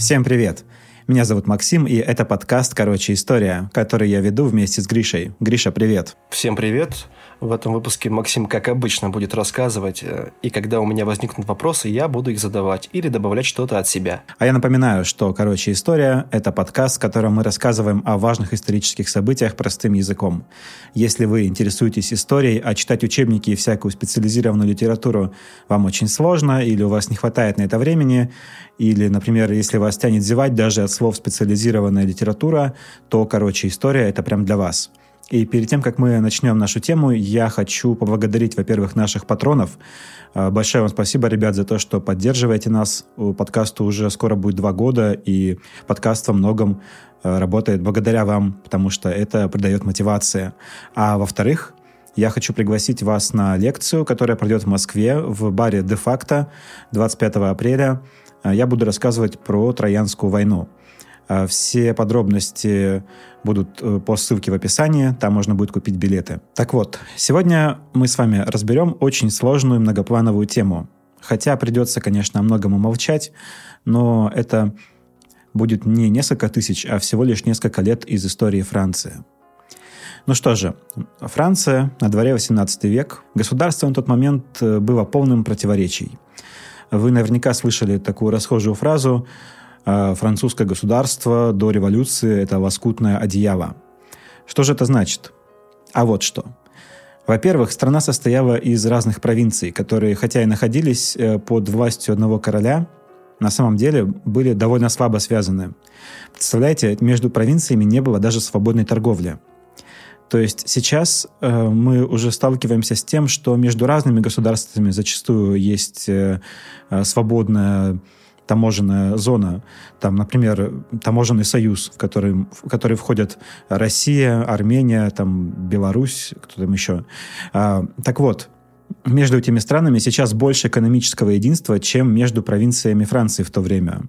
Всем привет! Меня зовут Максим, и это подкаст «Короче, история», который я веду вместе с Гришей. Гриша, привет! Всем привет! В этом выпуске Максим, как обычно, будет рассказывать, э, и когда у меня возникнут вопросы, я буду их задавать или добавлять что-то от себя. А я напоминаю, что «Короче, история» — это подкаст, в котором мы рассказываем о важных исторических событиях простым языком. Если вы интересуетесь историей, а читать учебники и всякую специализированную литературу вам очень сложно, или у вас не хватает на это времени, или, например, если вас тянет зевать даже от слов «специализированная литература», то «Короче, история» — это прям для вас. И перед тем, как мы начнем нашу тему, я хочу поблагодарить, во-первых, наших патронов. А, большое вам спасибо, ребят, за то, что поддерживаете нас. У подкаста уже скоро будет два года, и подкаст во многом а, работает благодаря вам, потому что это придает мотивации. А во-вторых, я хочу пригласить вас на лекцию, которая пройдет в Москве в баре «Де-факто» 25 апреля. А, я буду рассказывать про Троянскую войну. А, все подробности будут э, по ссылке в описании, там можно будет купить билеты. Так вот, сегодня мы с вами разберем очень сложную многоплановую тему. Хотя придется, конечно, о многом умолчать, но это будет не несколько тысяч, а всего лишь несколько лет из истории Франции. Ну что же, Франция, на дворе 18 век, государство на тот момент э, было полным противоречий. Вы наверняка слышали такую расхожую фразу французское государство до революции – это лоскутное одеяло. Что же это значит? А вот что. Во-первых, страна состояла из разных провинций, которые, хотя и находились э, под властью одного короля, на самом деле были довольно слабо связаны. Представляете, между провинциями не было даже свободной торговли. То есть сейчас э, мы уже сталкиваемся с тем, что между разными государствами зачастую есть э, э свободная таможенная зона, там, например, таможенный союз, в который, в который входят Россия, Армения, там, Беларусь, кто там еще. А, так вот, между этими странами сейчас больше экономического единства, чем между провинциями Франции в то время.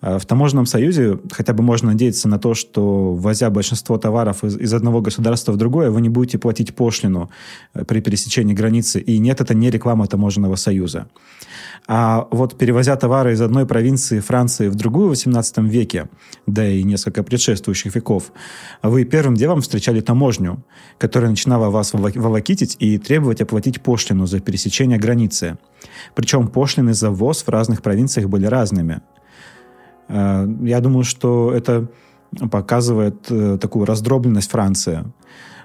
А в таможенном союзе хотя бы можно надеяться на то, что, возя большинство товаров из, из одного государства в другое, вы не будете платить пошлину э, при пересечении границы. И нет, это не реклама таможенного союза. А вот перевозя товары из одной провинции Франции в другую в XVIII веке, да и несколько предшествующих веков, вы первым делом встречали таможню, которая начинала вас волокитить и требовать оплатить пошлину за пересечение границы. Причем пошлины за ввоз в разных провинциях были разными. Э, я думаю, что это показывает э, такую раздробленность Франции.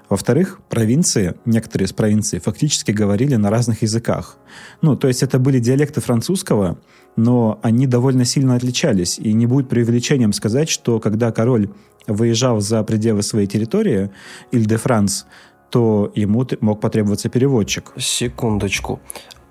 Во-вторых, провинции, некоторые из провинций фактически говорили на разных языках. Ну, то есть это были диалекты французского, но они довольно сильно отличались. И не будет преувеличением сказать, что когда король выезжал за пределы своей территории, Иль-де-Франс, то ему мог потребоваться переводчик. Секундочку.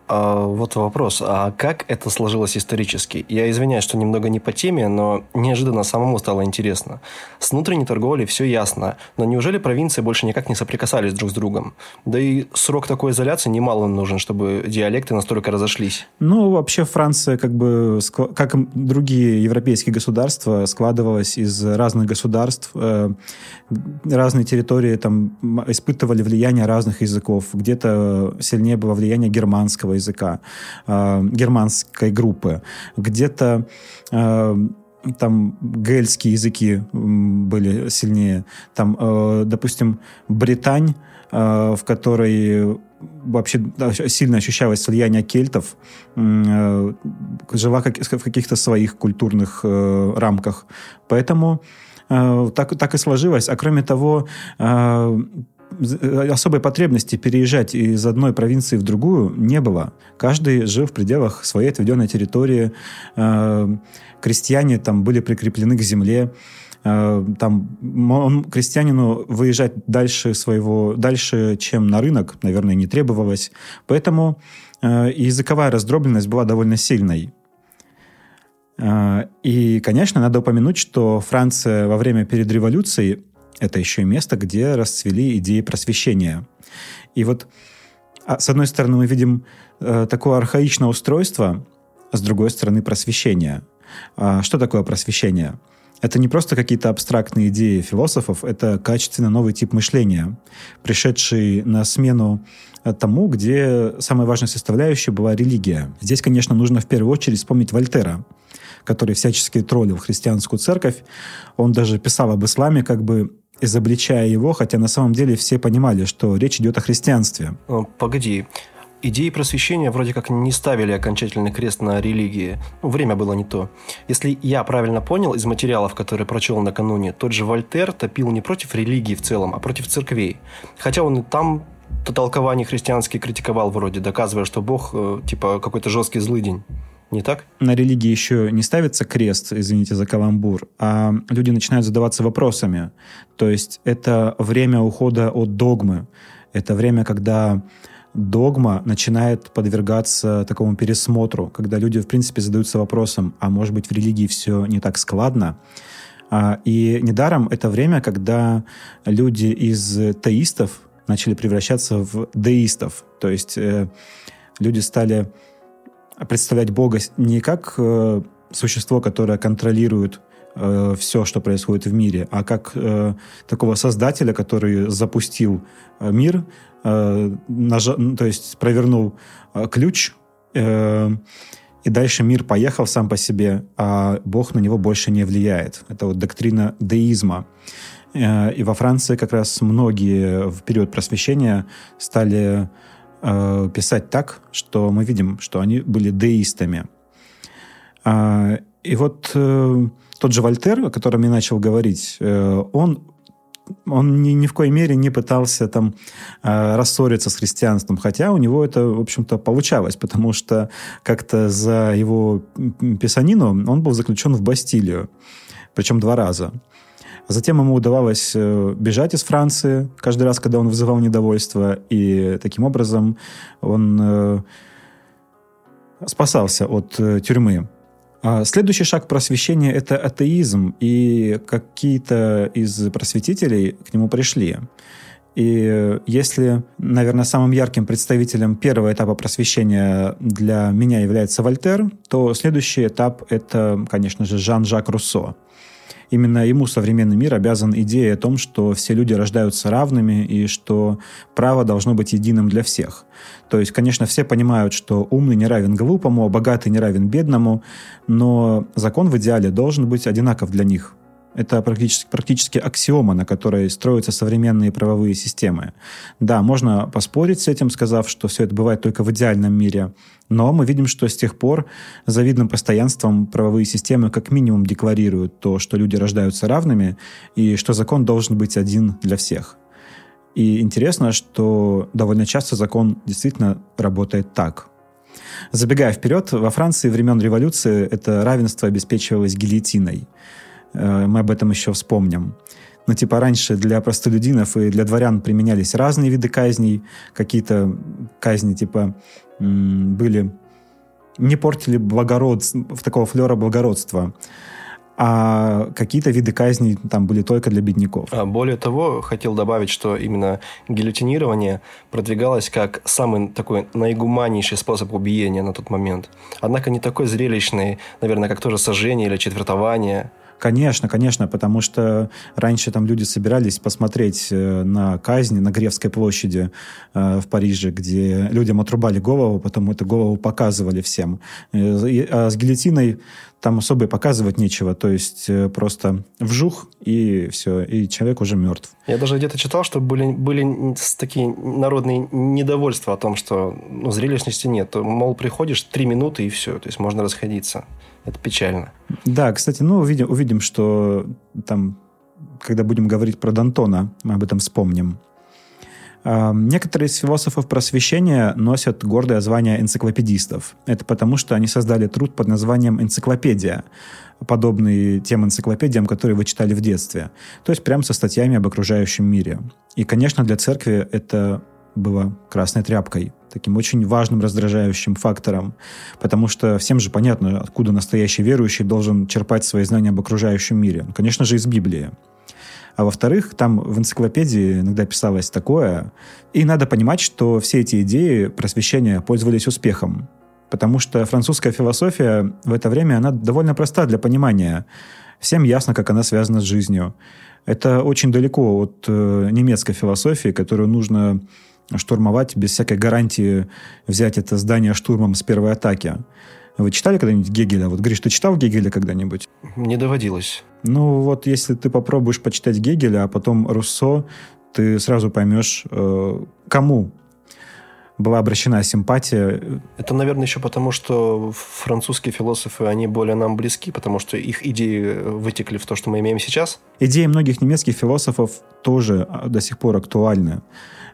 А, вот вопрос, а как это сложилось исторически? Я извиняюсь, что немного не по теме, но неожиданно самому стало интересно. С внутренней торговлей все ясно, но неужели провинции больше никак не соприкасались друг с другом? Да и срок такой изоляции немало нужен, чтобы диалекты настолько разошлись. Ну, вообще Франция, как бы, как и другие европейские государства, складывалась из разных государств. Э, разные территории там испытывали влияние разных языков. Где-то сильнее было влияние германского английского языка, э, германской группы. Где-то э, там гельские языки были сильнее. Там, э, допустим, Британь, э, в которой вообще сильно ощущалось влияние кельтов, э, жила как, в каких-то своих культурных э, рамках. Поэтому э, так, так и сложилось. А кроме того, Э, особой потребности переезжать из одной провинции в другую не было. Каждый жил в пределах своей отведенной территории. Э, крестьяне там были прикреплены к земле. Э, там он, крестьянину выезжать дальше своего, дальше, чем на рынок, наверное, не требовалось. Поэтому языковая раздробленность была довольно сильной. И, конечно, надо упомянуть, что Франция во время перед революцией это еще и место, где расцвели идеи просвещения. И вот а, с одной стороны мы видим э, такое архаичное устройство, а с другой стороны просвещение. А что такое просвещение? Это не просто какие-то абстрактные идеи философов, это качественно новый тип мышления, пришедший на смену тому, где самой важной составляющей была религия. Здесь, конечно, нужно в первую очередь вспомнить Вольтера, который всячески троллил христианскую церковь. Он даже писал об исламе как бы изобличая его, хотя на самом деле все понимали, что речь идет о христианстве. Погоди, идеи просвещения вроде как не ставили окончательный крест на религии. Ну, время было не то. Если я правильно понял из материалов, которые прочел накануне, тот же Вольтер топил не против религии в целом, а против церквей. Хотя он и там то толкование христианские критиковал вроде, доказывая, что Бог э, типа какой-то жесткий злый день. Не так? На религии еще не ставится крест, извините за каламбур, а люди начинают задаваться вопросами. То есть это время ухода от догмы. Это время, когда догма начинает подвергаться такому пересмотру, когда люди, в принципе, задаются вопросом, а может быть в религии все не так складно? А, и недаром это время, когда люди из теистов начали превращаться в деистов. То есть э, люди стали представлять Бога не как э, существо, которое контролирует э, все, что происходит в мире, а как э, такого создателя, который запустил э, мир, э, нажа, ну, то есть провернул э, ключ, э, и дальше мир поехал сам по себе, а Бог на него больше не влияет. Это вот доктрина деизма. Э, и во Франции как раз многие в период просвещения стали э, писать так, что мы видим, что они были деистами. А, и вот э, тот же Вольтер, о котором я начал говорить, э, он он ни, ни в коей мере не пытался там э, рассориться с христианством, хотя у него это, в общем-то, получалось, потому что как-то за его писанину он был заключен в Бастилию, причем два раза. Затем ему удавалось э, бежать из Франции каждый раз, когда он вызывал недовольство, и таким образом он э, спасался от э, тюрьмы. А следующий шаг просвещения – это атеизм, и какие-то из просветителей к нему пришли. И если, наверное, самым ярким представителем первого этапа просвещения для меня является Вольтер, то следующий этап – это, конечно же, Жан-Жак Руссо – именно ему современный мир обязан идее о том, что все люди рождаются равными и что право должно быть единым для всех. То есть, конечно, все понимают, что умный не равен глупому, а богатый не равен бедному, но закон в идеале должен быть одинаков для них – это практически, практически аксиома, на которой строятся современные правовые системы. Да, можно поспорить с этим, сказав, что все это бывает только в идеальном мире, но мы видим, что с тех пор завидным постоянством правовые системы как минимум декларируют то, что люди рождаются равными, и что закон должен быть один для всех. И интересно, что довольно часто закон действительно работает так. Забегая вперед, во Франции времен революции это равенство обеспечивалось гильотиной – мы об этом еще вспомним. Но типа раньше для простолюдинов и для дворян применялись разные виды казней. Какие-то казни типа были не портили благородство, такого флера благородства а какие-то виды казней там были только для бедняков. А более того, хотел добавить, что именно гильотинирование продвигалось как самый такой наигуманнейший способ убиения на тот момент. Однако не такой зрелищный, наверное, как тоже сожжение или четвертование – Конечно, конечно, потому что раньше там люди собирались посмотреть э, на казнь на Гревской площади э, в Париже, где людям отрубали голову, потом эту голову показывали всем. Э, а с гильотиной там особо и показывать нечего, то есть просто вжух, и все, и человек уже мертв. Я даже где-то читал, что были, были такие народные недовольства о том, что ну, зрелищности нет. Мол, приходишь три минуты, и все, то есть можно расходиться. Это печально. Да, кстати, ну, увидим, увидим, что там, когда будем говорить про Дантона, мы об этом вспомним. А, некоторые из философов просвещения носят гордое звание энциклопедистов. Это потому, что они создали труд под названием «Энциклопедия», подобный тем энциклопедиям, которые вы читали в детстве. То есть прямо со статьями об окружающем мире. И, конечно, для церкви это было красной тряпкой, таким очень важным раздражающим фактором, потому что всем же понятно, откуда настоящий верующий должен черпать свои знания об окружающем мире. Ну, конечно же, из Библии. А во-вторых, там в энциклопедии иногда писалось такое, и надо понимать, что все эти идеи просвещения пользовались успехом, потому что французская философия в это время, она довольно проста для понимания. Всем ясно, как она связана с жизнью. Это очень далеко от э, немецкой философии, которую нужно штурмовать без всякой гарантии взять это здание штурмом с первой атаки. Вы читали когда-нибудь Гегеля? Вот, Гриш, ты читал Гегеля когда-нибудь? Не доводилось. Ну, вот если ты попробуешь почитать Гегеля, а потом Руссо, ты сразу поймешь, э, кому была обращена симпатия. Это, наверное, еще потому, что французские философы, они более нам близки, потому что их идеи вытекли в то, что мы имеем сейчас. Идеи многих немецких философов тоже а, до сих пор актуальны.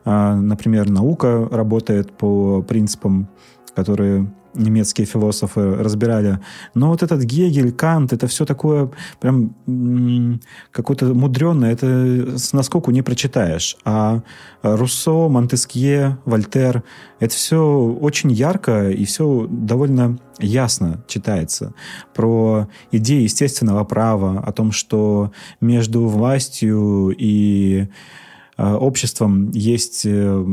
А, например, наука работает по принципам, которые немецкие философы разбирали. Но вот этот Гегель, Кант, это все такое прям какое-то мудреное, это с наскоку не прочитаешь. А Руссо, Монтескье, Вольтер, это все очень ярко и все довольно ясно читается. Про идеи естественного права, о том, что между властью и обществом есть э,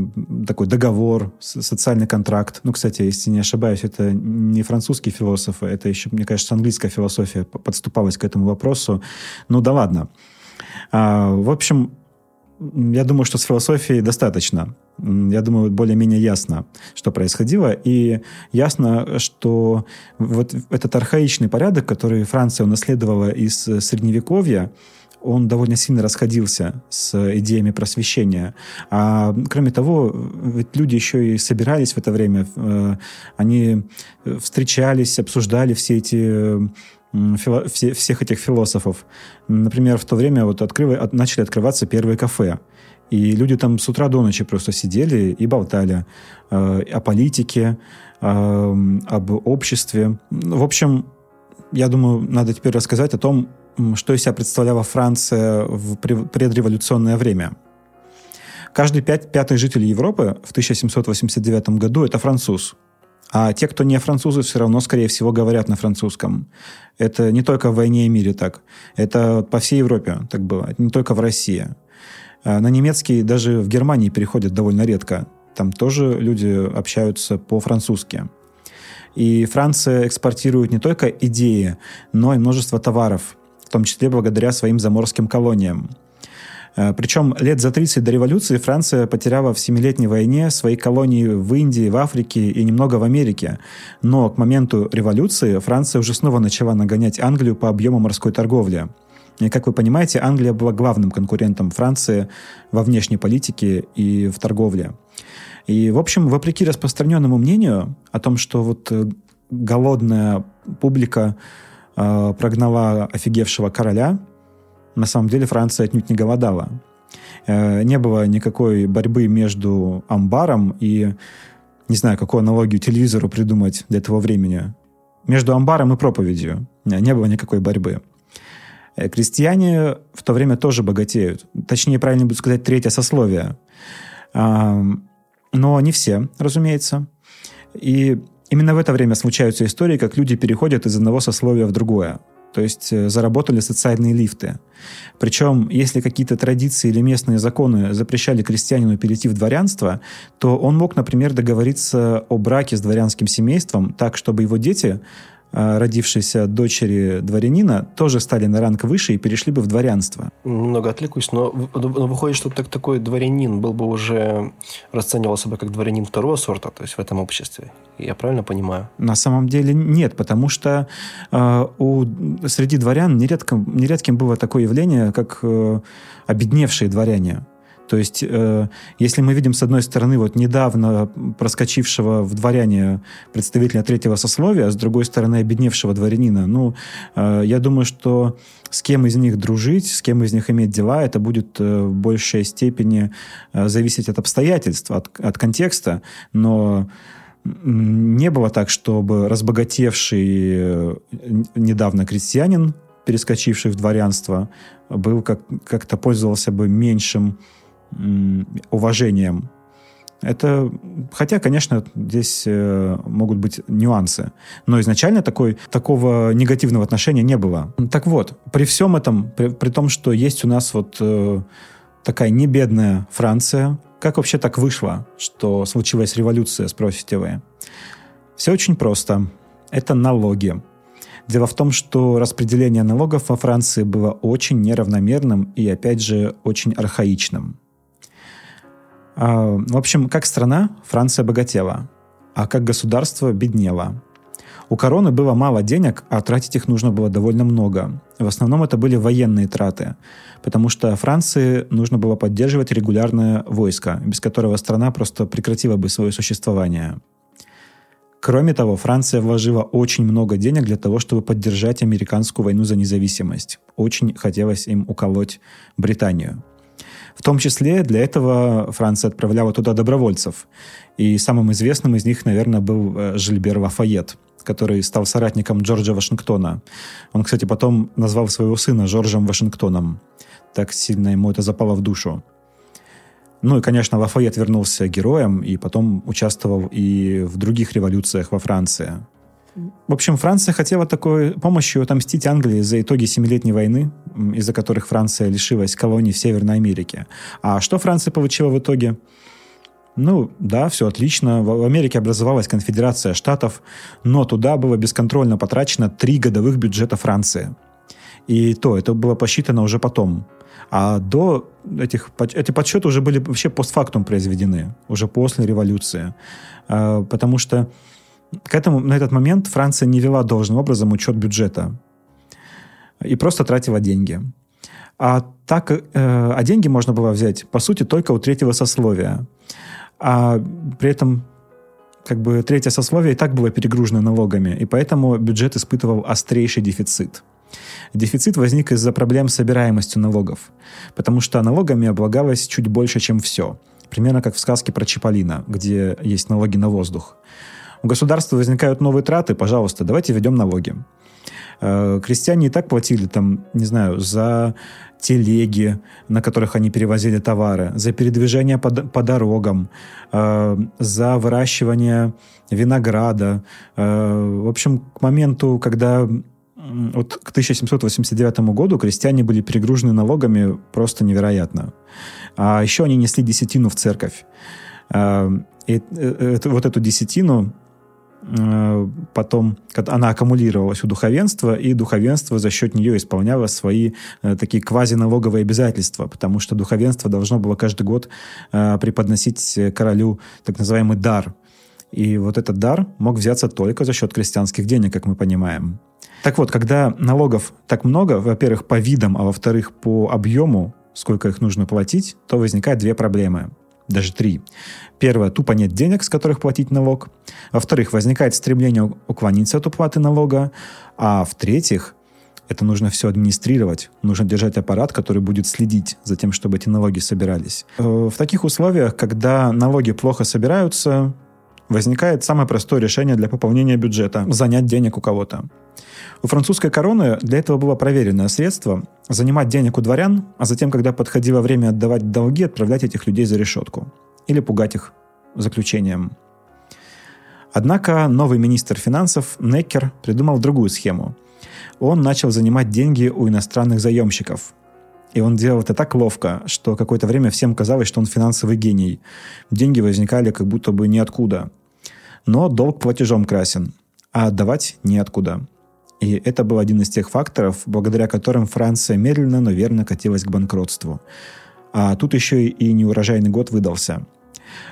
такой договор, социальный контракт. Ну, кстати, если не ошибаюсь, это не французские философы, это еще, мне кажется, английская философия подступалась к этому вопросу. Ну да ладно. А, в общем, я думаю, что с философией достаточно. Я думаю, более-менее ясно, что происходило. И ясно, что вот этот архаичный порядок, который Франция унаследовала из Средневековья, он довольно сильно расходился с идеями просвещения. А кроме того, ведь люди еще и собирались в это время, э, они встречались, обсуждали все эти все, всех этих философов. Например, в то время вот открыв, начали открываться первые кафе. И люди там с утра до ночи просто сидели и болтали э, о политике, э, об обществе. В общем, я думаю, надо теперь рассказать о том, что из себя представляла Франция в предреволюционное время. Каждый пять, пятый житель Европы в 1789 году – это француз. А те, кто не французы, все равно, скорее всего, говорят на французском. Это не только в «Войне и мире» так. Это по всей Европе так было. Это не только в России. А на немецкий даже в Германии переходят довольно редко. Там тоже люди общаются по-французски. И Франция экспортирует не только идеи, но и множество товаров в том числе благодаря своим заморским колониям. Э, Причем лет за 30 до революции Франция потеряла в Семилетней войне свои колонии в Индии, в Африке и немного в Америке. Но к моменту революции Франция уже снова начала нагонять Англию по объему морской торговли. И, как вы понимаете, Англия была главным конкурентом Франции во внешней политике и в торговле. И, в общем, вопреки распространенному мнению о том, что вот э, голодная публика э, прогнала офигевшего короля, на самом деле Франция отнюдь не голодала. Э, не было никакой борьбы между амбаром и, не знаю, какую аналогию телевизору придумать для этого времени. Между амбаром и проповедью не, не было никакой борьбы. Э, крестьяне в то время тоже богатеют. Точнее, правильно будет сказать, третье сословие. Но не все, разумеется. И Именно в это время случаются истории, как люди переходят из одного сословия в другое. То есть э, заработали социальные лифты. Причем, если какие-то традиции или местные законы запрещали крестьянину перейти в дворянство, то он мог, например, договориться о браке с дворянским семейством так, чтобы его дети а, родившиеся дочери дворянина тоже стали на ранг выше и перешли бы в дворянство. Немного отвлекусь, но, но выходит, что так, такой дворянин был бы уже расценивался бы как дворянин второго сорта, то есть в этом обществе. Я правильно понимаю? На самом деле нет, потому что э, у, среди дворян нередко, нередким было такое явление, как э, обедневшие дворяне. То есть, э, если мы видим, с одной стороны, вот недавно проскочившего в дворяне представителя третьего сословия, а с другой стороны, обедневшего дворянина, ну, э, я думаю, что с кем из них дружить, с кем из них иметь дела, это будет э, в большей степени э, зависеть от обстоятельств, от, от контекста, но не было так, чтобы разбогатевший э, недавно крестьянин, перескочивший в дворянство, был как, как-то пользовался бы меньшим уважением. Это, хотя, конечно, здесь э, могут быть нюансы, но изначально такой, такого негативного отношения не было. Так вот, при всем этом, при, при том, что есть у нас вот э, такая небедная Франция, как вообще так вышло, что случилась революция, спросите вы? Все очень просто. Это налоги. Дело в том, что распределение налогов во Франции было очень неравномерным и, опять же, очень архаичным. А, в общем, как страна Франция богатела, а как государство беднело. У короны было мало денег, а тратить их нужно было довольно много. В основном это были военные траты, потому что Франции нужно было поддерживать регулярное войско, без которого страна просто прекратила бы свое существование. Кроме того, Франция вложила очень много денег для того, чтобы поддержать американскую войну за независимость. Очень хотелось им уколоть Британию. В том числе для этого Франция отправляла туда добровольцев. И самым известным из них, наверное, был э, Жильбер Лафайет, который стал соратником Джорджа Вашингтона. Он, кстати, потом назвал своего сына Джорджем Вашингтоном. Так сильно ему это запало в душу. Ну и, конечно, Лафайет вернулся героем и потом участвовал и в других революциях во Франции. В общем, Франция хотела такой помощью отомстить Англии за итоги Семилетней войны, из-за которых Франция лишилась колоний в Северной Америке. А что Франция получила в итоге? Ну, да, все отлично. В Америке образовалась конфедерация штатов, но туда было бесконтрольно потрачено три годовых бюджета Франции. И то, это было посчитано уже потом. А до этих, эти подсчеты уже были вообще постфактум произведены, уже после революции. А, потому что к этому, на этот момент Франция не вела должным образом учет бюджета и просто тратила деньги. А, так, э, а деньги можно было взять, по сути, только у третьего сословия. А при этом как бы третье сословие и так было перегружено налогами, и поэтому бюджет испытывал острейший дефицит – Дефицит возник из-за проблем с собираемостью налогов, потому что налогами облагалось чуть больше, чем все. Примерно как в сказке про Чиполлино, где есть налоги на воздух. У государства возникают новые траты, пожалуйста, давайте введем налоги. Э, крестьяне и так платили там, не знаю, за телеги, на которых они перевозили товары, за передвижение по, по дорогам, э, за выращивание винограда. Э, в общем, к моменту, когда вот к 1789 году крестьяне были перегружены налогами просто невероятно. А еще они несли десятину в церковь. А, и э, вот эту десятину э, потом она аккумулировалась у духовенства, и духовенство за счет нее исполняло свои э, такие квазиналоговые обязательства, потому что духовенство должно было каждый год преподносить королю так называемый дар. И вот этот дар мог взяться только за счет крестьянских денег, как мы понимаем. Так вот, когда налогов так много, во-первых, по видам, а во-вторых, по объему, сколько их нужно платить, то возникает две проблемы. Даже три. Первое, тупо нет денег, с которых платить налог. Во-вторых, возникает стремление уклониться от уплаты налога. А в-третьих, это нужно все администрировать. Нужно держать аппарат, который будет следить за тем, чтобы эти налоги собирались. Э, в таких условиях, когда налоги плохо собираются, возникает самое простое решение для пополнения бюджета – занять денег у кого-то. У французской короны для этого было проверенное средство – занимать денег у дворян, а затем, когда подходило время отдавать долги, отправлять этих людей за решетку. Или пугать их заключением. Однако новый министр финансов Неккер придумал другую схему. Он начал занимать деньги у иностранных заемщиков. И он делал это так ловко, что какое-то время всем казалось, что он финансовый гений. Деньги возникали как будто бы ниоткуда. Но долг платежом красен, а отдавать неоткуда. И это был один из тех факторов, благодаря которым Франция медленно, но верно катилась к банкротству. А тут еще и неурожайный год выдался.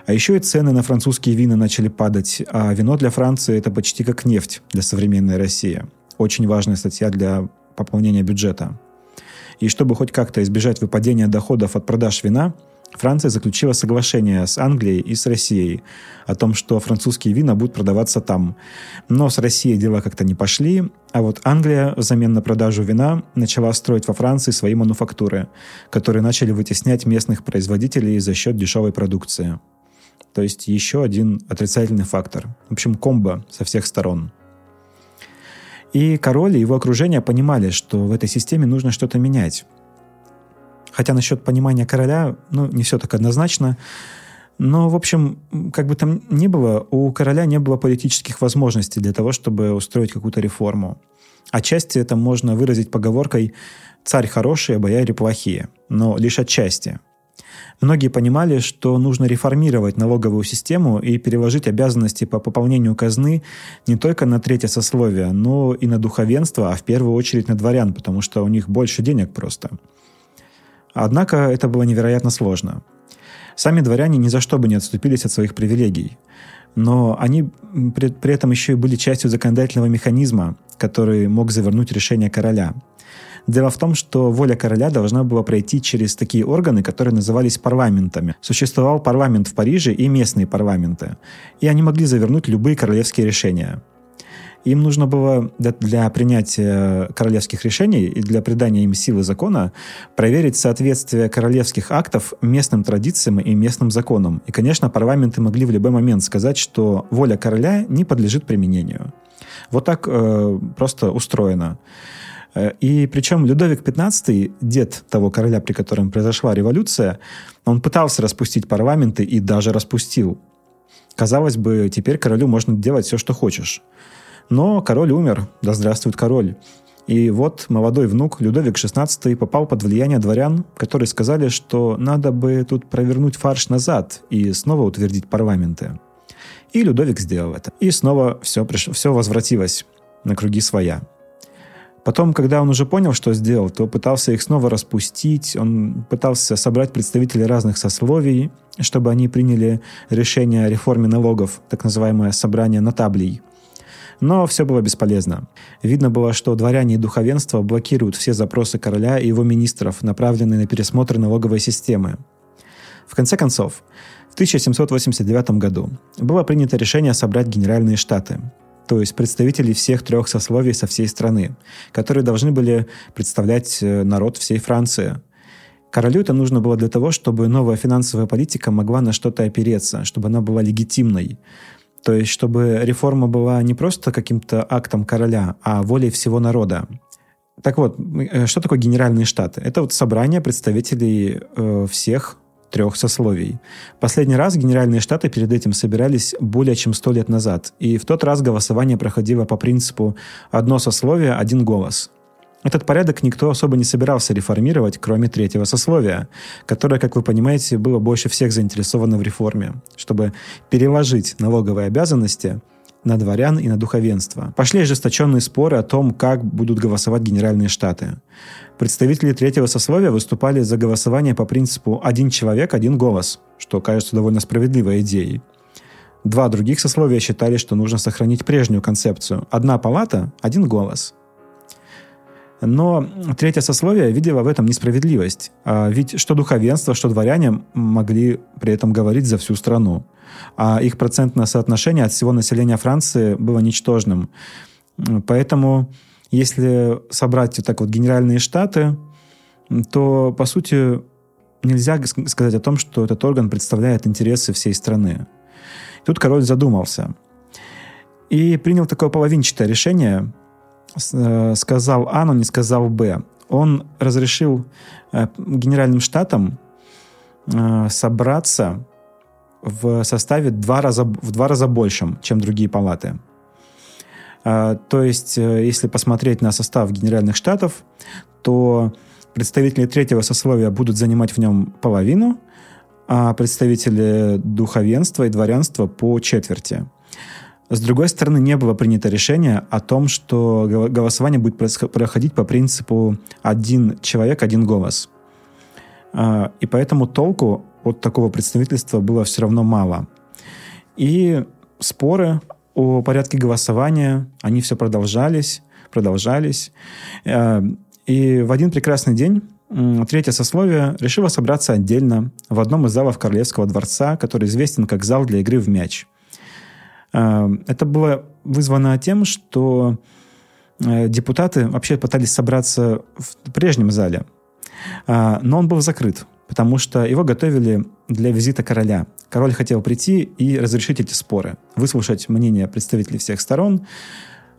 А еще и цены на французские вина начали падать, а вино для Франции это почти как нефть для современной России. Очень важная статья для пополнения бюджета. И чтобы хоть как-то избежать выпадения доходов от продаж вина, Франция заключила соглашение с Англией и с Россией о том, что французские вина будут продаваться там. Но с Россией дела как-то не пошли, а вот Англия взамен на продажу вина начала строить во Франции свои мануфактуры, которые начали вытеснять местных производителей за счет дешевой продукции. То есть еще один отрицательный фактор. В общем, комбо со всех сторон. И король и его окружение понимали, что в этой системе нужно что-то менять. Хотя насчет понимания короля, ну, не все так однозначно. Но, в общем, как бы там ни было, у короля не было политических возможностей для того, чтобы устроить какую-то реформу. Отчасти это можно выразить поговоркой «царь хороший, а бояре плохие», но лишь отчасти. Многие понимали, что нужно реформировать налоговую систему и переложить обязанности по пополнению казны не только на третье сословие, но и на духовенство, а в первую очередь на дворян, потому что у них больше денег просто. Однако это было невероятно сложно. Сами дворяне ни за что бы не отступились от своих привилегий. Но они при, при этом еще и были частью законодательного механизма, который мог завернуть решение короля – Дело в том, что воля короля должна была пройти через такие органы, которые назывались парламентами. Существовал парламент в Париже и местные парламенты. И они могли завернуть любые королевские решения. Им нужно было для принятия королевских решений и для придания им силы закона проверить соответствие королевских актов местным традициям и местным законам. И, конечно, парламенты могли в любой момент сказать, что воля короля не подлежит применению. Вот так э, просто устроено. Э, и причем Людовик XV, дед того короля, при котором произошла революция, он пытался распустить парламенты и даже распустил. Казалось бы, теперь королю можно делать все, что хочешь. Но король умер, да здравствует король. И вот молодой внук Людовик XVI попал под влияние дворян, которые сказали, что надо бы тут провернуть фарш назад и снова утвердить парламенты. И Людовик сделал это. И снова все, приш... все возвратилось на круги своя. Потом, когда он уже понял, что сделал, то пытался их снова распустить, он пытался собрать представителей разных сословий, чтобы они приняли решение о реформе налогов, так называемое собрание нотаблей. Но все было бесполезно. Видно было, что дворяне и духовенство блокируют все запросы короля и его министров, направленные на пересмотр налоговой системы. В конце концов, в 1789 году было принято решение собрать Генеральные Штаты – то есть представителей всех трех сословий со всей страны, которые должны были представлять э, народ всей Франции. Королю это нужно было для того, чтобы новая финансовая политика могла на что-то опереться, чтобы она была легитимной. То есть, чтобы реформа была не просто каким-то актом короля, а волей всего народа. Так вот, э, что такое генеральные штаты? Это вот собрание представителей э, всех трех сословий. Последний раз Генеральные Штаты перед этим собирались более чем сто лет назад, и в тот раз голосование проходило по принципу «одно сословие, один голос». Этот порядок никто особо не собирался реформировать, кроме третьего сословия, которое, как вы понимаете, было больше всех заинтересовано в реформе, чтобы переложить налоговые обязанности – на дворян и на духовенство. Пошли ожесточенные споры о том, как будут голосовать Генеральные Штаты. Представители третьего сословия выступали за голосование по принципу «один человек, один голос», что кажется довольно справедливой идеей. Два других сословия считали, что нужно сохранить прежнюю концепцию «одна палата, один голос». Но третье сословие видело в этом несправедливость. А ведь что духовенство, что дворяне могли при этом говорить за всю страну а их процентное соотношение от всего населения Франции было ничтожным. Поэтому, если собрать вот так вот генеральные штаты, то, по сути, нельзя сказать о том, что этот орган представляет интересы всей страны. Тут король задумался и принял такое половинчатое решение. Э, сказал А, но не сказал Б. Он разрешил э, генеральным штатам э, собраться в составе два раза, в два раза большем, чем другие палаты. А, то есть, э, если посмотреть на состав Генеральных Штатов, то представители третьего сословия будут занимать в нем половину, а представители духовенства и дворянства по четверти. С другой стороны, не было принято решение о том, что голосование будет проходить по принципу «один человек, один голос». А, и поэтому толку от такого представительства было все равно мало. И споры о порядке голосования, они все продолжались, продолжались. Э, и в один прекрасный день третье сословие решило собраться отдельно в одном из залов Королевского дворца, который известен как зал для игры в мяч. Э, это было вызвано тем, что э, депутаты вообще пытались собраться в прежнем зале, но он был закрыт потому что его готовили для визита короля. Король хотел прийти и разрешить эти споры, выслушать мнение представителей всех сторон,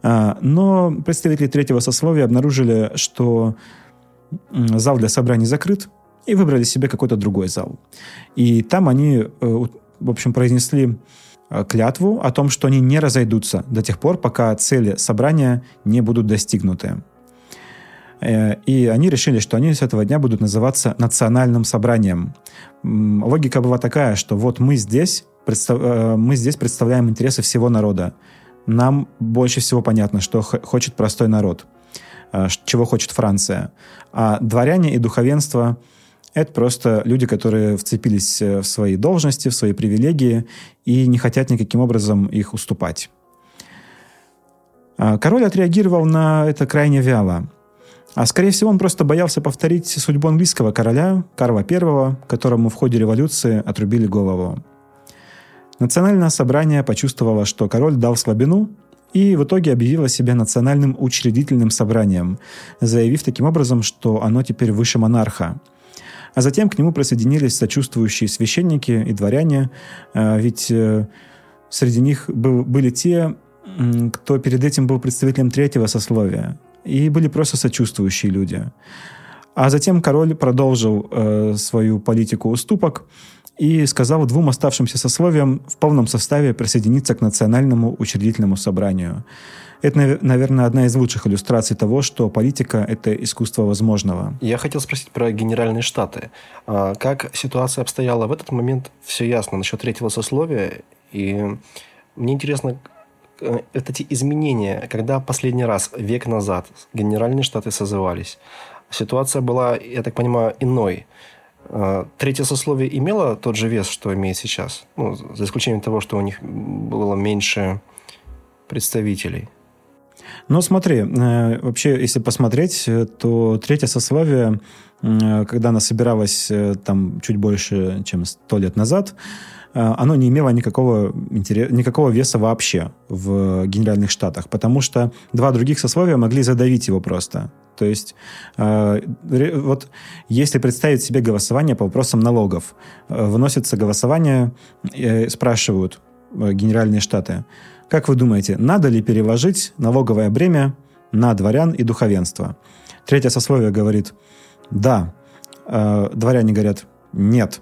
а, но представители третьего сословия обнаружили, что зал для собраний закрыт, и выбрали себе какой-то другой зал. И там они, э, в общем, произнесли э, клятву о том, что они не разойдутся до тех пор, пока цели собрания не будут достигнуты. Э, и они решили, что они с этого дня будут называться национальным собранием. Логика была такая, что вот мы здесь, представ... Э, мы здесь представляем интересы всего народа. Нам больше всего понятно, что хочет простой народ, э, чего хочет Франция. А дворяне и духовенство – это просто люди, которые вцепились в свои должности, в свои привилегии и не хотят никаким образом их уступать. Король отреагировал на это крайне вяло. А скорее всего он просто боялся повторить судьбу английского короля Карла I, которому в ходе революции отрубили голову. Национальное собрание почувствовало, что король дал слабину, и в итоге объявило себя национальным учредительным собранием, заявив таким образом, что оно теперь выше монарха. А затем к нему присоединились сочувствующие священники и дворяне, а, ведь э, среди них были те, кто перед этим был представителем третьего сословия, и были просто сочувствующие люди. А затем король продолжил э, свою политику уступок и сказал двум оставшимся сословиям в полном составе присоединиться к Национальному учредительному собранию. Это, наверное, одна из лучших иллюстраций того, что политика – это искусство возможного. Я хотел спросить про Генеральные Штаты. А как ситуация обстояла в этот момент? Все ясно насчет третьего сословия. И мне интересно, эти изменения, когда последний раз, век назад, Генеральные Штаты созывались, ситуация была, я так понимаю, иной. Э, третье сословие имело тот же вес, что имеет сейчас, ну, за исключением того, что у них было меньше представителей. Ну, смотри, э, вообще, если посмотреть, то третье сословие, когда она собиралась там чуть больше, чем сто лет назад, Э, оно не имело никакого, никакого веса вообще в Генеральных Штатах, потому что два других сословия могли задавить его просто. То есть э, вот если представить себе голосование по вопросам налогов, э, выносится голосование, спрашивают Генеральные Штаты, как вы думаете, надо ли переложить налоговое бремя на дворян и духовенство? Третье сословие говорит, да. Дворяне говорят, нет.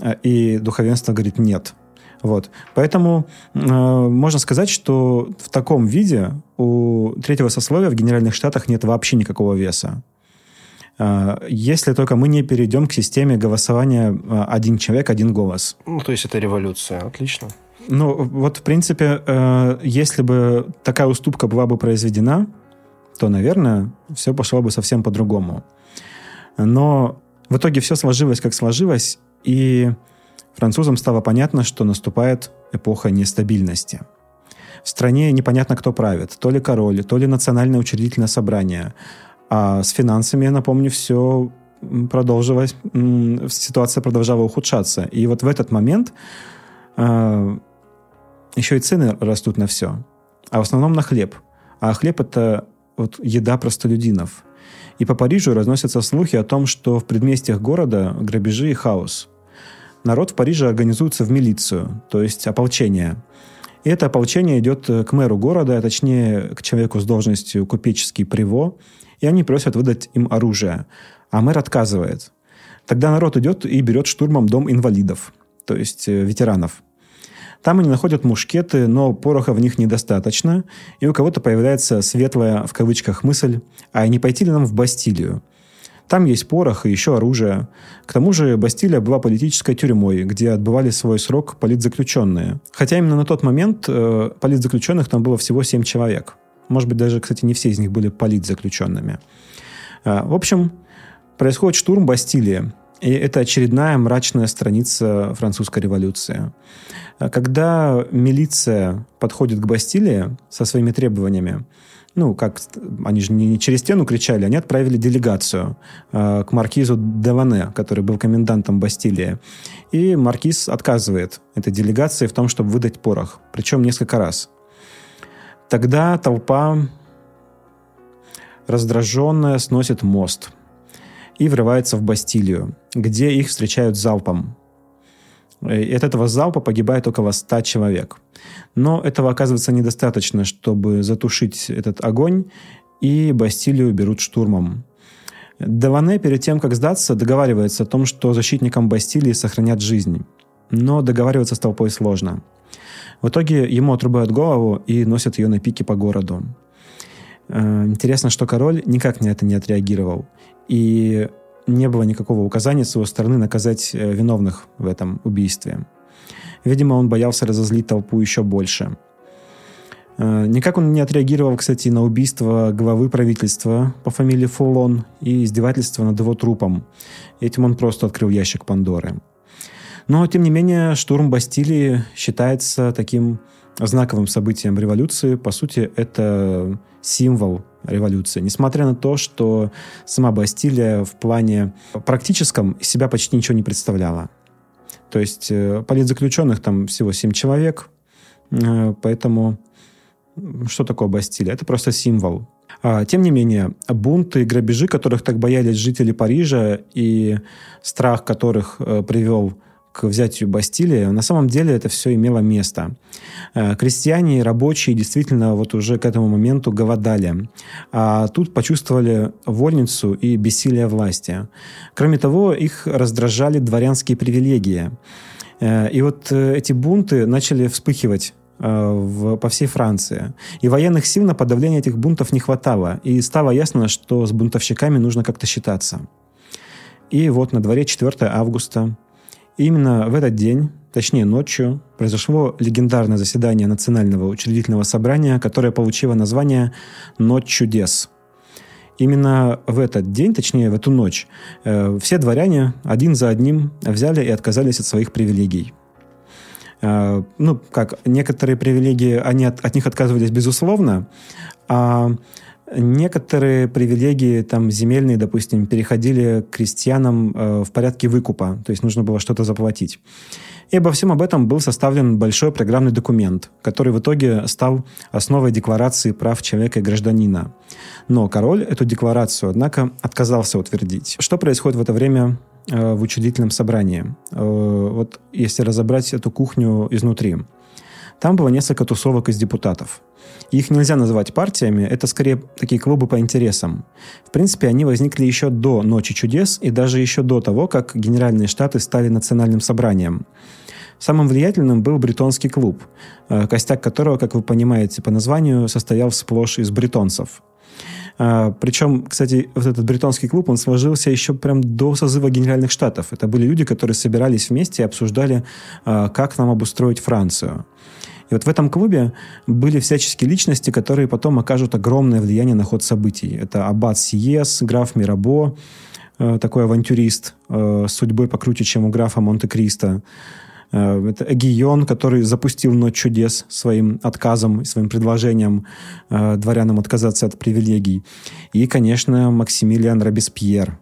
Э, и духовенство говорит нет. Вот. Поэтому э, можно сказать, что в таком виде у третьего сословия в Генеральных Штатах нет вообще никакого веса. Э, если только мы не перейдем к системе голосования э, один человек, один голос. Ну, то есть это революция. Отлично. Ну, вот, в принципе, э, если бы такая уступка была бы произведена, то, наверное, все пошло бы совсем по-другому. Но в итоге все сложилось, как сложилось, и французам стало понятно, что наступает эпоха нестабильности. В стране непонятно, кто правит. То ли король, то ли национальное учредительное собрание. А с финансами, я напомню, все продолжилось, ситуация продолжала ухудшаться. И вот в этот момент э, еще и цены растут на все. А в основном на хлеб. А хлеб – это вот еда простолюдинов. И по Парижу разносятся слухи о том, что в предместьях города грабежи и хаос. Народ в Париже организуется в милицию, то есть ополчение. И это ополчение идет к мэру города, а точнее к человеку с должностью купеческий приво, и они просят выдать им оружие. А мэр отказывает. Тогда народ идет и берет штурмом дом инвалидов, то есть э, ветеранов. Там они находят мушкеты, но пороха в них недостаточно, и у кого-то появляется светлая, в кавычках, мысль, а не пойти ли нам в Бастилию? Там есть порох и еще оружие. К тому же Бастилия была политической тюрьмой, где отбывали свой срок политзаключенные. Хотя именно на тот момент э, политзаключенных там было всего 7 человек. Может быть, даже, кстати, не все из них были политзаключенными. Э, в общем, происходит штурм Бастилии. И это очередная мрачная страница французской революции. Когда милиция подходит к Бастилии со своими требованиями, ну, как они же не через стену кричали, они отправили делегацию э, к маркизу Деване, который был комендантом Бастилии. И маркиз отказывает этой делегации в том, чтобы выдать порох. Причем несколько раз. Тогда толпа раздраженная сносит мост и врывается в Бастилию, где их встречают залпом. И от этого залпа погибает около 100 человек. Но этого оказывается недостаточно, чтобы затушить этот огонь, и Бастилию берут штурмом. Даване перед тем, как сдаться, договаривается о том, что защитникам Бастилии сохранят жизнь. Но договариваться с толпой сложно. В итоге ему отрубают голову и носят ее на пике по городу. Э, интересно, что король никак на это не отреагировал. И не было никакого указания с его стороны наказать э, виновных в этом убийстве. Видимо, он боялся разозлить толпу еще больше. Э, никак он не отреагировал, кстати, на убийство главы правительства по фамилии Фулон и издевательство над его трупом. Этим он просто открыл ящик Пандоры. Но, тем не менее, штурм Бастилии считается таким знаковым событием революции. По сути, это символ революции. Несмотря на то, что сама Бастилия в плане практическом себя почти ничего не представляла. То есть э, политзаключенных там всего 7 человек, э, поэтому что такое Бастилия? Это просто символ. А, тем не менее, бунты и грабежи, которых так боялись жители Парижа, и страх которых э, привел к взятию Бастилии, на самом деле это все имело место. Э, крестьяне и рабочие действительно вот уже к этому моменту голодали. А тут почувствовали вольницу и бессилие власти. Кроме того, их раздражали дворянские привилегии. Э, и вот э, эти бунты начали вспыхивать в, по всей Франции. И военных сил на подавление этих бунтов не хватало. И стало ясно, что с бунтовщиками нужно как-то считаться. И вот на дворе 4 августа именно в этот день, точнее ночью, произошло легендарное заседание Национального учредительного собрания, которое получило название «Ночь чудес». Именно в этот день, точнее в эту ночь, э, все дворяне один за одним взяли и отказались от своих привилегий. Э, ну, как, некоторые привилегии, они от, от них отказывались безусловно, а Некоторые привилегии, там, земельные, допустим, переходили к крестьянам э, в порядке выкупа, то есть нужно было что-то заплатить. И обо всем об этом был составлен большой программный документ, который в итоге стал основой Декларации прав человека и гражданина. Но король эту декларацию, однако, отказался утвердить. Что происходит в это время э, в учредительном собрании? Э, вот если разобрать эту кухню изнутри. Там было несколько тусовок из депутатов. Их нельзя называть партиями, это скорее такие клубы по интересам. В принципе, они возникли еще до «Ночи чудес» и даже еще до того, как Генеральные Штаты стали национальным собранием. Самым влиятельным был бретонский клуб, э, костяк которого, как вы понимаете по названию, состоял сплошь из бретонцев. Uh, причем, кстати, вот этот бретонский клуб, он сложился еще прям до созыва Генеральных Штатов. Это были люди, которые собирались вместе и обсуждали, uh, как нам обустроить Францию. И вот в этом клубе были всяческие личности, которые потом окажут огромное влияние на ход событий. Это Аббат Сиес, граф Мирабо, э, такой авантюрист э, с судьбой покруче, чем у графа Монте-Кристо. Э, это Эгион, который запустил «Ночь чудес» своим отказом, своим предложением дворянам отказаться от привилегий. И, конечно, Максимилиан Робеспьер,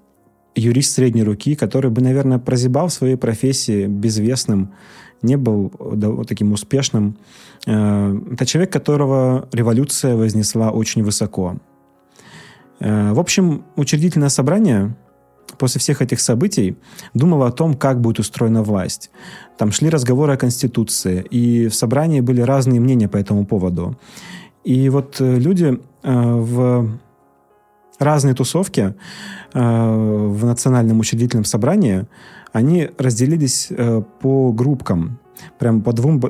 юрист средней руки, который бы, наверное, прозябал в своей профессии безвестным, не был таким успешным. Э, это человек, которого революция вознесла очень высоко. Э, в общем, учредительное собрание после всех этих событий думало о том, как будет устроена власть. Там шли разговоры о Конституции, и в собрании были разные мнения по этому поводу. И вот э, люди в разные тусовки в национальном учредительном собрании они разделились э, по группкам. Прям по двум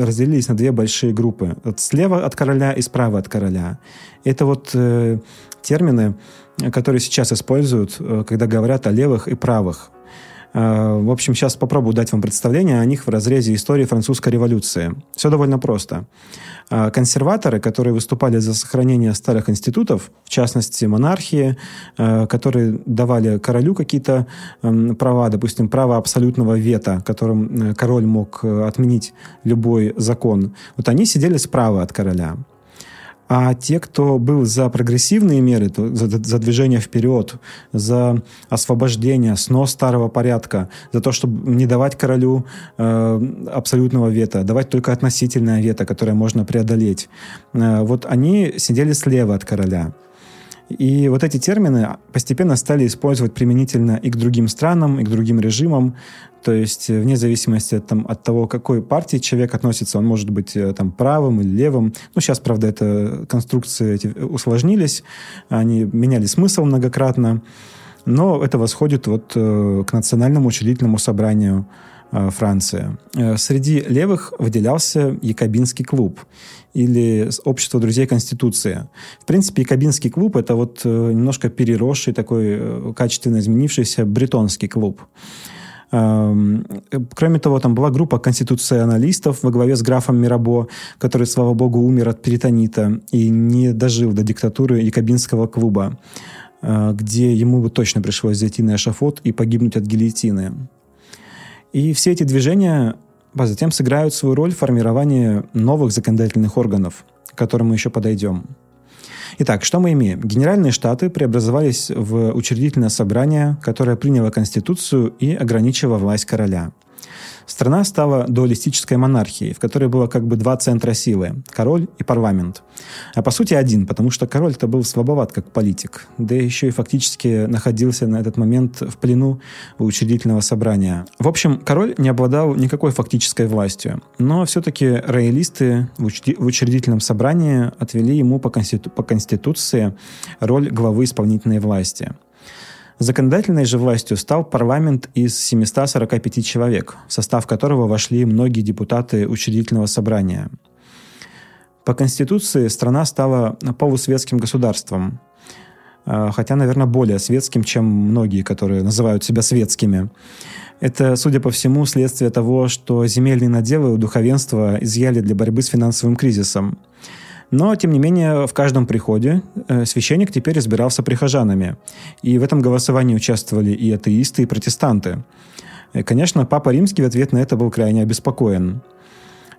разделились на две большие группы. Вот слева от короля и справа от короля. Это вот э, термины, которые сейчас используют, э, когда говорят о левых и правых. Э, в общем, сейчас попробую дать вам представление о них в разрезе истории французской революции. Все довольно просто. Э, консерваторы, которые выступали за сохранение старых институтов, в частности монархии, э, которые давали королю какие-то эм, права, допустим, право абсолютного вето, которым король мог отменить любой закон, вот они сидели справа от короля. А те, кто был за прогрессивные меры, за, за движение вперед, за освобождение, снос старого порядка, за то, чтобы не давать королю э, абсолютного вета, давать только относительное вето, которое можно преодолеть, э, вот они сидели слева от короля. И вот эти термины постепенно стали использовать применительно и к другим странам, и к другим режимам. То есть э, вне зависимости там, от того, к какой партии человек относится, он может быть э, там правым или левым. Ну, сейчас, правда, это конструкции эти усложнились, они меняли смысл многократно. Но это восходит вот э, к национальному учредительному собранию э, Франции. Э, среди левых выделялся Якобинский клуб или Общество друзей Конституции. В принципе, Якобинский клуб – это вот э, немножко переросший, такой качественно изменившийся бретонский клуб. Эм, кроме того, там была группа конституционалистов во главе с графом Мирабо, который, слава богу, умер от перитонита и не дожил до диктатуры Якобинского клуба, э, где ему бы точно пришлось зайти на эшафот и погибнуть от гильотины. И все эти движения затем сыграют свою роль в формировании новых законодательных органов, к которым мы еще подойдем. Итак, что мы имеем? Генеральные штаты преобразовались в учредительное собрание, которое приняло Конституцию и ограничило власть короля. Страна стала дуалистической монархией, в которой было как бы два центра силы – король и парламент. А по сути один, потому что король-то был слабоват как политик, да еще и фактически находился на этот момент в плену у учредительного собрания. В общем, король не обладал никакой фактической властью, но все-таки роялисты в учредительном собрании отвели ему по, конститу по Конституции роль главы исполнительной власти – Законодательной же властью стал парламент из 745 человек, в состав которого вошли многие депутаты учредительного собрания. По Конституции страна стала полусветским государством, а, хотя, наверное, более светским, чем многие, которые называют себя светскими. Это, судя по всему, следствие того, что земельные наделы у духовенства изъяли для борьбы с финансовым кризисом – но, тем не менее, в каждом приходе э, священник теперь избирался прихожанами. И в этом голосовании участвовали и атеисты, и протестанты. И, конечно, Папа Римский в ответ на это был крайне обеспокоен.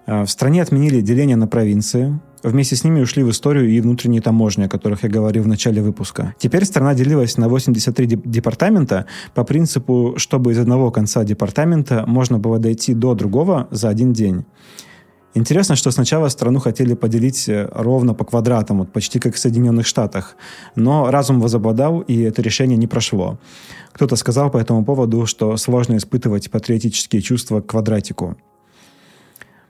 Э, в стране отменили деление на провинции. Вместе с ними ушли в историю и внутренние таможни, о которых я говорил в начале выпуска. Теперь страна делилась на 83 департамента по принципу, чтобы из одного конца департамента можно было дойти до другого за один день. Интересно, что сначала страну хотели поделить э, ровно по квадратам, вот почти как в Соединенных Штатах. Но разум возобладал, и это решение не прошло. Кто-то сказал по этому поводу, что сложно испытывать патриотические чувства к квадратику.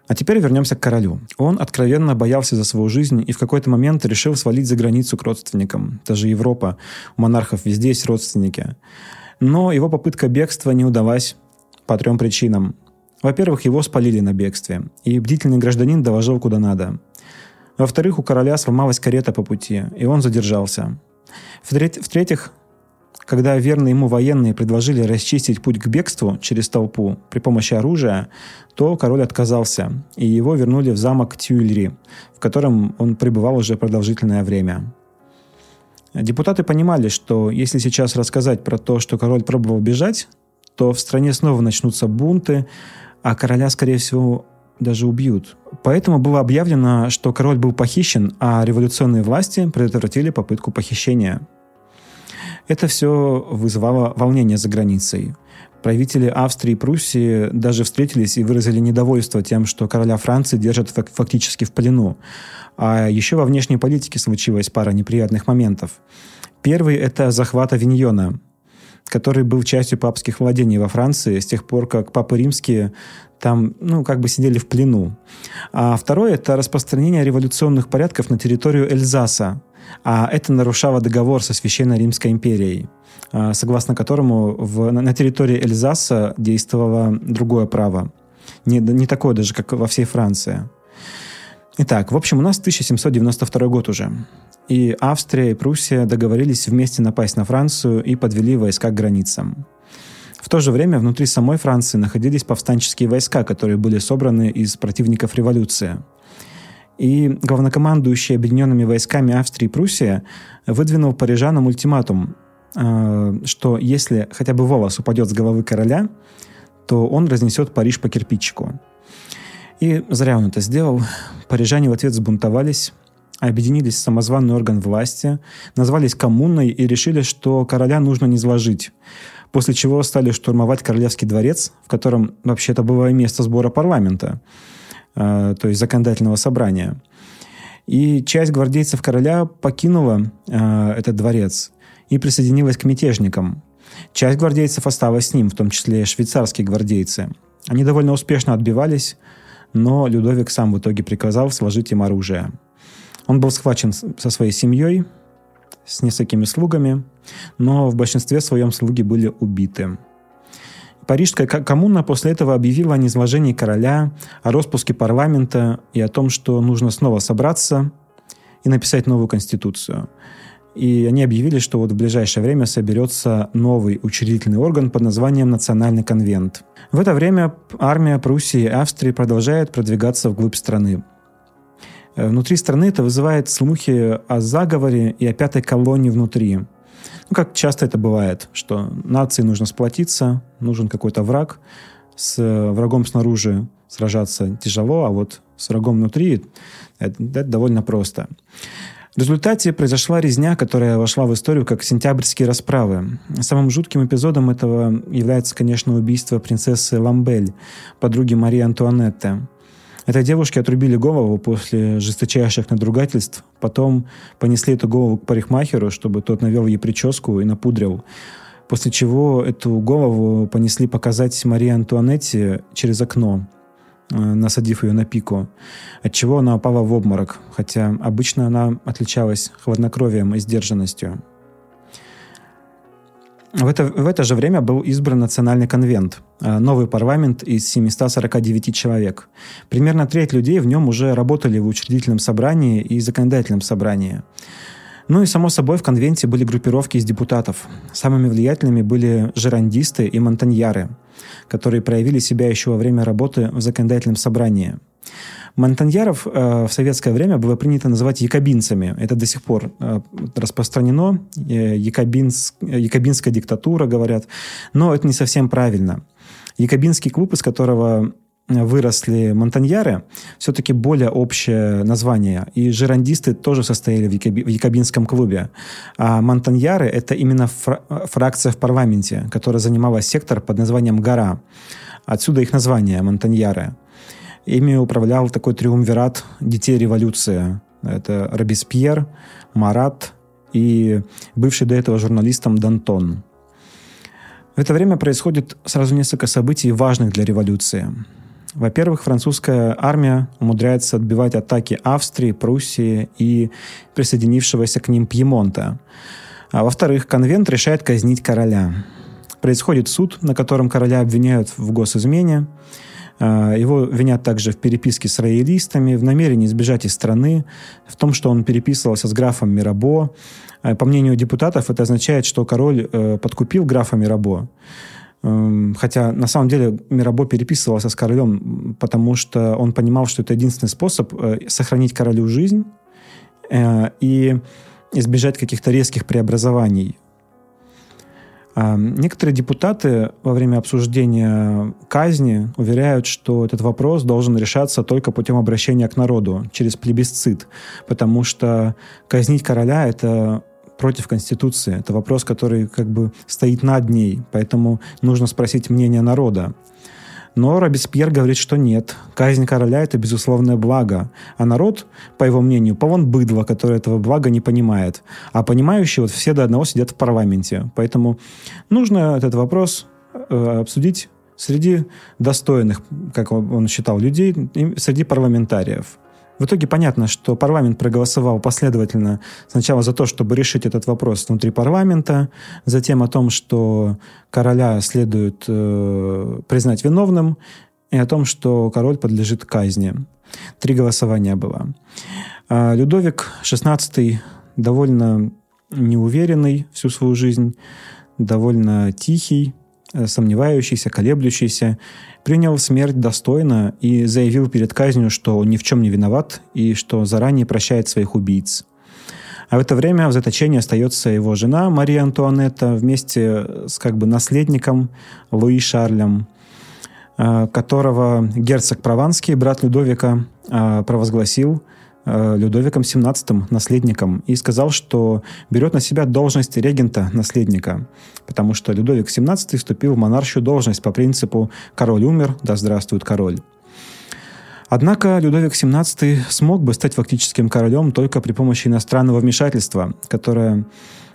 А теперь вернемся к королю. Он откровенно боялся за свою жизнь и в какой-то момент решил свалить за границу к родственникам. Даже Европа. У монархов везде есть родственники. Но его попытка бегства не удалась по трем причинам. Во-первых, его спалили на бегстве, и бдительный гражданин доложил куда надо. Во-вторых, у короля сломалась карета по пути, и он задержался. В-третьих, когда верные ему военные предложили расчистить путь к бегству через толпу при помощи оружия, то король отказался, и его вернули в замок Тюильри, в котором он пребывал уже продолжительное время. Депутаты понимали, что если сейчас рассказать про то, что король пробовал бежать, то в стране снова начнутся бунты, а короля, скорее всего, даже убьют. Поэтому было объявлено, что король был похищен, а революционные власти предотвратили попытку похищения. Это все вызывало волнение за границей. Правители Австрии и Пруссии даже встретились и выразили недовольство тем, что короля Франции держат фактически в плену. А еще во внешней политике случилась пара неприятных моментов. Первый – это захват Авиньона, который был частью папских владений во Франции с тех пор, как папы римские там, ну, как бы сидели в плену. А второе – это распространение революционных порядков на территорию Эльзаса. А это нарушало договор со Священной Римской империей, а, согласно которому в, на территории Эльзаса действовало другое право. Не, не такое даже, как во всей Франции. Итак, в общем, у нас 1792 год уже. И Австрия и Пруссия договорились вместе напасть на Францию и подвели войска к границам. В то же время внутри самой Франции находились повстанческие войска, которые были собраны из противников революции. И главнокомандующий объединенными войсками Австрии и Пруссия выдвинул парижанам ультиматум, э, что если хотя бы волос упадет с головы короля, то он разнесет Париж по кирпичику. И зря он это сделал. Парижане в ответ сбунтовались, объединились в самозванный орган власти, назвались коммуной и решили, что короля нужно не зложить. После чего стали штурмовать Королевский дворец, в котором вообще-то было место сбора парламента, э, то есть законодательного собрания. И часть гвардейцев короля покинула э, этот дворец и присоединилась к мятежникам. Часть гвардейцев осталась с ним, в том числе и швейцарские гвардейцы. Они довольно успешно отбивались, но Людовик сам в итоге приказал сложить им оружие – он был схвачен со своей семьей, с несколькими слугами, но в большинстве своем слуги были убиты. Парижская коммуна после этого объявила о низвержении короля, о распуске парламента и о том, что нужно снова собраться и написать новую конституцию. И они объявили, что вот в ближайшее время соберется новый учредительный орган под названием Национальный конвент. В это время армия Пруссии и Австрии продолжает продвигаться вглубь страны. Э, внутри страны это вызывает слухи о заговоре и о пятой колонии внутри. Ну, как часто это бывает, что нации нужно сплотиться, нужен какой-то враг, с врагом снаружи сражаться тяжело, а вот с врагом внутри это, это довольно просто. В результате произошла резня, которая вошла в историю как сентябрьские расправы. Самым жутким эпизодом этого является, конечно, убийство принцессы Ламбель, подруги Марии Антуанетты. Этой девушке отрубили голову после жесточайших надругательств. Потом понесли эту голову к парикмахеру, чтобы тот навел ей прическу и напудрил. После чего эту голову понесли показать Марии Антуанетте через окно, э, насадив ее на пику, от чего она упала в обморок, хотя обычно она отличалась хладнокровием и сдержанностью. В это, в это же время был избран Национальный конвент, э, новый парламент из 749 человек. Примерно треть людей в нем уже работали в учредительном собрании и законодательном собрании. Ну и, само собой, в конвенте были группировки из депутатов. Самыми влиятельными были жерандисты и монтаньяры, которые проявили себя еще во время работы в законодательном собрании. Монтаньяров э, в советское время было принято называть якобинцами. Это до сих пор э, распространено. Э, якобинск, якобинская диктатура, говорят. Но это не совсем правильно. Якобинский клуб, из которого выросли монтаньяры, все-таки более общее название. И жерандисты тоже состояли в, якоби, в якобинском клубе. А монтаньяры – это именно фра фракция в парламенте, которая занимала сектор под названием «Гора». Отсюда их название – монтаньяры. Ими управлял такой триумвират детей революции. Это Робеспьер, Марат и бывший до этого журналистом Дантон. В это время происходит сразу несколько событий, важных для революции. Во-первых, французская армия умудряется отбивать атаки Австрии, Пруссии и присоединившегося к ним Пьемонта. А во-вторых, конвент решает казнить короля. Происходит суд, на котором короля обвиняют в госизмене, его винят также в переписке с роялистами, в намерении сбежать из страны, в том, что он переписывался с графом Мирабо. А, по мнению депутатов, это означает, что король э, подкупил графа Мирабо. Эм, хотя на самом деле Мирабо переписывался с королем, потому что он понимал, что это единственный способ э, сохранить королю жизнь э, и избежать каких-то резких преобразований Некоторые депутаты во время обсуждения казни уверяют, что этот вопрос должен решаться только путем обращения к народу, через плебисцит, потому что казнить короля — это против Конституции. Это вопрос, который как бы стоит над ней, поэтому нужно спросить мнение народа. Но Робеспьер говорит, что нет. Казнь короля – это безусловное благо. А народ, по его мнению, полон быдла, который этого блага не понимает. А понимающие вот все до одного сидят в парламенте. Поэтому нужно этот вопрос э, обсудить среди достойных, как он считал, людей, среди парламентариев. В итоге понятно, что парламент проголосовал последовательно сначала за то, чтобы решить этот вопрос внутри парламента, затем о том, что короля следует э, признать виновным, и о том, что король подлежит казни. Три голосования было. А Людовик XVI довольно неуверенный всю свою жизнь, довольно тихий, сомневающийся, колеблющийся, принял смерть достойно и заявил перед казнью, что он ни в чем не виноват и что заранее прощает своих убийц. А в это время в заточении остается его жена Мария Антуанетта вместе с как бы наследником Луи Шарлем, э, которого герцог Прованский, брат Людовика, э, провозгласил Людовиком XVII, наследником, и сказал, что берет на себя должность регента наследника, потому что Людовик XVII вступил в монаршую должность по принципу «король умер, да здравствует король». Однако Людовик XVII смог бы стать фактическим королем только при помощи иностранного вмешательства, которое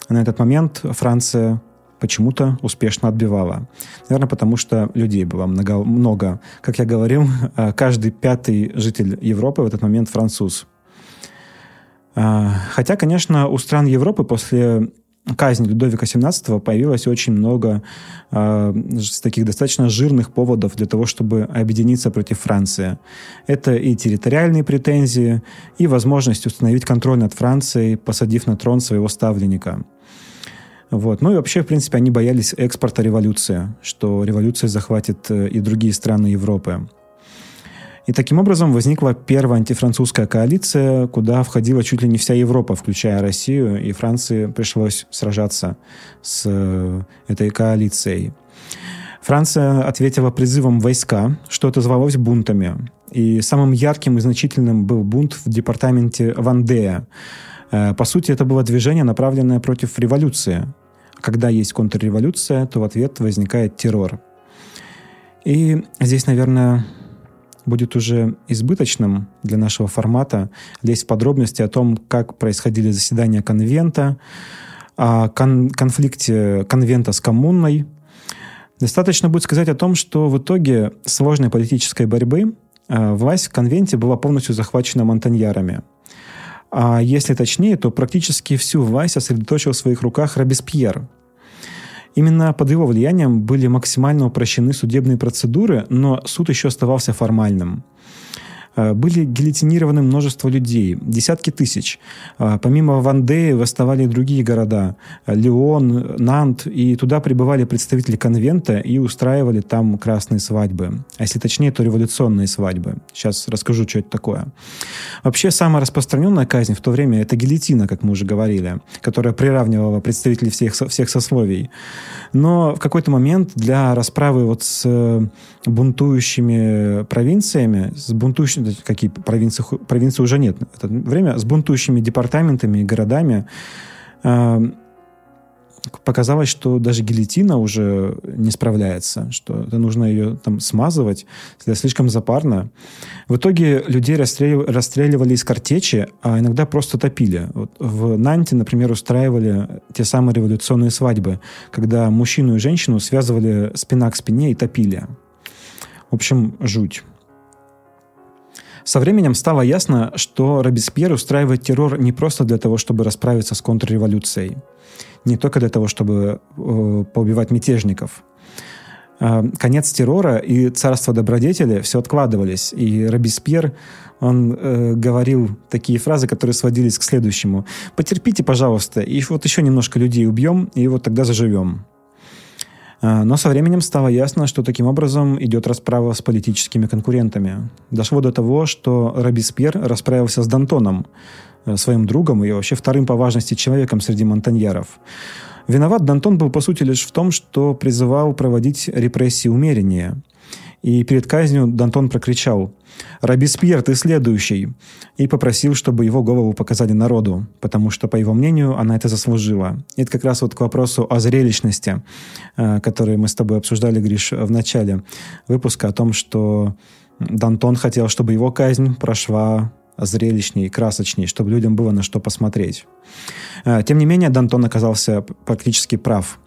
на этот момент Франция почему-то успешно отбивала. Наверное, потому что людей было много. много. Как я говорил, э, каждый пятый житель Европы в этот момент француз. А, хотя, конечно, у стран Европы после казни Людовика XVII появилось очень много э, таких достаточно жирных поводов для того, чтобы объединиться против Франции. Это и территориальные претензии, и возможность установить контроль над Францией, посадив на трон своего ставленника. Вот. Ну и вообще, в принципе, они боялись экспорта революции, что революция захватит э, и другие страны Европы. И таким образом возникла первая антифранцузская коалиция, куда входила чуть ли не вся Европа, включая Россию, и Франции пришлось сражаться с э, этой коалицией. Франция ответила призывом войска, что отозвалось бунтами. И самым ярким и значительным был бунт в департаменте Вандея. Э, по сути, это было движение, направленное против революции. Когда есть контрреволюция, то в ответ возникает террор. И здесь, наверное, будет уже избыточным для нашего формата лезть в подробности о том, как происходили заседания конвента, о кон- конфликте конвента с коммунной. Достаточно будет сказать о том, что в итоге сложной политической борьбы э, власть в конвенте была полностью захвачена монтаньярами. А если точнее, то практически всю власть сосредоточил в своих руках Робеспьер – Именно под его влиянием были максимально упрощены судебные процедуры, но суд еще оставался формальным. Э, были гильотинированы множество людей, десятки тысяч. Э, помимо Вандеи восставали и другие города. Леон, Нант. И туда прибывали представители конвента и устраивали там красные свадьбы. А если точнее, то революционные свадьбы. Сейчас расскажу, что это такое. Вообще, самая распространенная казнь в то время – это гильотина, как мы уже говорили, которая приравнивала представителей всех, всех сословий. Но в какой-то момент для расправы вот с э, бунтующими провинциями, с бунтующими какие провинции, провинции уже нет в это время, с бунтующими департаментами и городами, э, показалось, что даже гильотина уже не справляется, что это нужно ее там смазывать, это слишком запарно. В итоге людей расстреливали, расстреливали из картечи, а иногда просто топили. Вот в Нанте, например, устраивали те самые революционные свадьбы, когда мужчину и женщину связывали спина к спине и топили. В общем, жуть. Со временем стало ясно, что Робеспьер устраивает террор не просто для того, чтобы расправиться с контрреволюцией, не только для того, чтобы э, поубивать мятежников. Э, конец террора и царство добродетели все откладывались, и Робеспьер он э, говорил такие фразы, которые сводились к следующему. «Потерпите, пожалуйста, и вот еще немножко людей убьем, и вот тогда заживем». А, но со временем стало ясно, что таким образом идет расправа с политическими конкурентами. Дошло до того, что Робеспьер расправился с Дантоном, э, своим другом и вообще вторым по важности человеком среди монтаньяров. Виноват Дантон был, по сути, лишь в том, что призывал проводить репрессии умереннее. И перед казнью Дантон прокричал «Робеспьер, ты следующий!» и попросил, чтобы его голову показали народу, потому что, по его мнению, она это заслужила. И это как раз вот к вопросу о зрелищности, э, который мы с тобой обсуждали, Гриш, в начале выпуска, о том, что Дантон хотел, чтобы его казнь прошла зрелищней, красочней, чтобы людям было на что посмотреть. Э, тем не менее, Дантон оказался практически прав.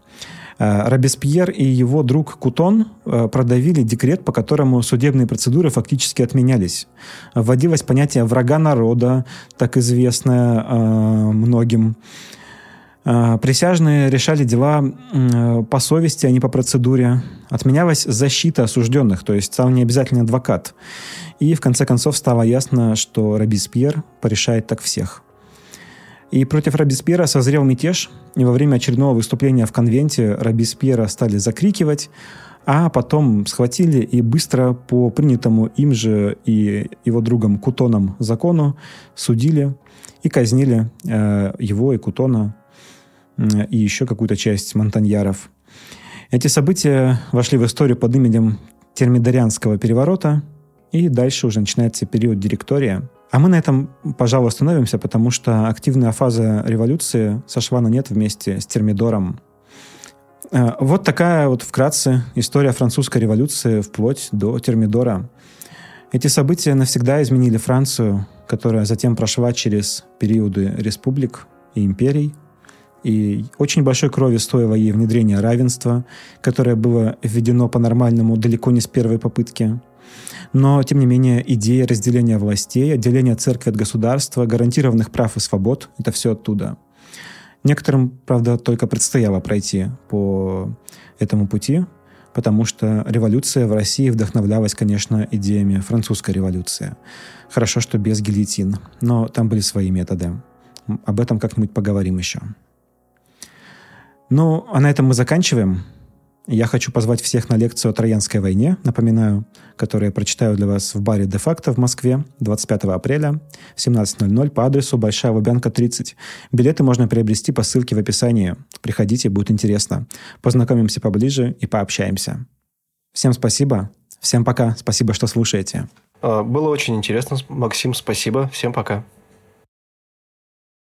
Э, Робеспьер и его друг Кутон э, продавили декрет, по которому судебные процедуры фактически отменялись. Вводилось понятие врага народа, так известное э, многим. Присяжные решали дела по совести, а не по процедуре. Отменялась защита осужденных, то есть стал не обязательно адвокат. И в конце концов стало ясно, что Робеспьер порешает так всех. И против Робеспьера созрел мятеж, и во время очередного выступления в конвенте Робеспьера стали закрикивать, а потом схватили и быстро по принятому им же и его другом Кутоном закону судили и казнили э, его и Кутона э, и еще какую-то часть монтаньяров. Эти события вошли в историю под именем Термидорианского переворота, и дальше уже начинается период директория – а мы на этом, пожалуй, остановимся, потому что активная фаза революции сошла на нет вместе с Термидором. Э, вот такая вот вкратце история французской революции вплоть до Термидора. Эти события навсегда изменили Францию, которая затем прошла через периоды республик и империй. И очень большой крови стоило ей внедрение равенства, которое было введено по-нормальному далеко не с первой попытки – но, тем не менее, идея разделения властей, отделения церкви от государства, гарантированных прав и свобод – это все оттуда. Некоторым, правда, только предстояло пройти по этому пути, потому что революция в России вдохновлялась, конечно, идеями французской революции. Хорошо, что без гильотин, но там были свои методы. Об этом как-нибудь поговорим еще. Ну, а на этом мы заканчиваем. Я хочу позвать всех на лекцию о Троянской войне, напоминаю, которую я прочитаю для вас в баре «Де-факто» в Москве 25 апреля в 17.00 по адресу Большая Лубянка, 30. Билеты можно приобрести по ссылке в описании. Приходите, будет интересно. Познакомимся поближе и пообщаемся. Всем спасибо. Всем пока. Спасибо, что слушаете. А, было очень интересно. Максим, спасибо. Всем пока.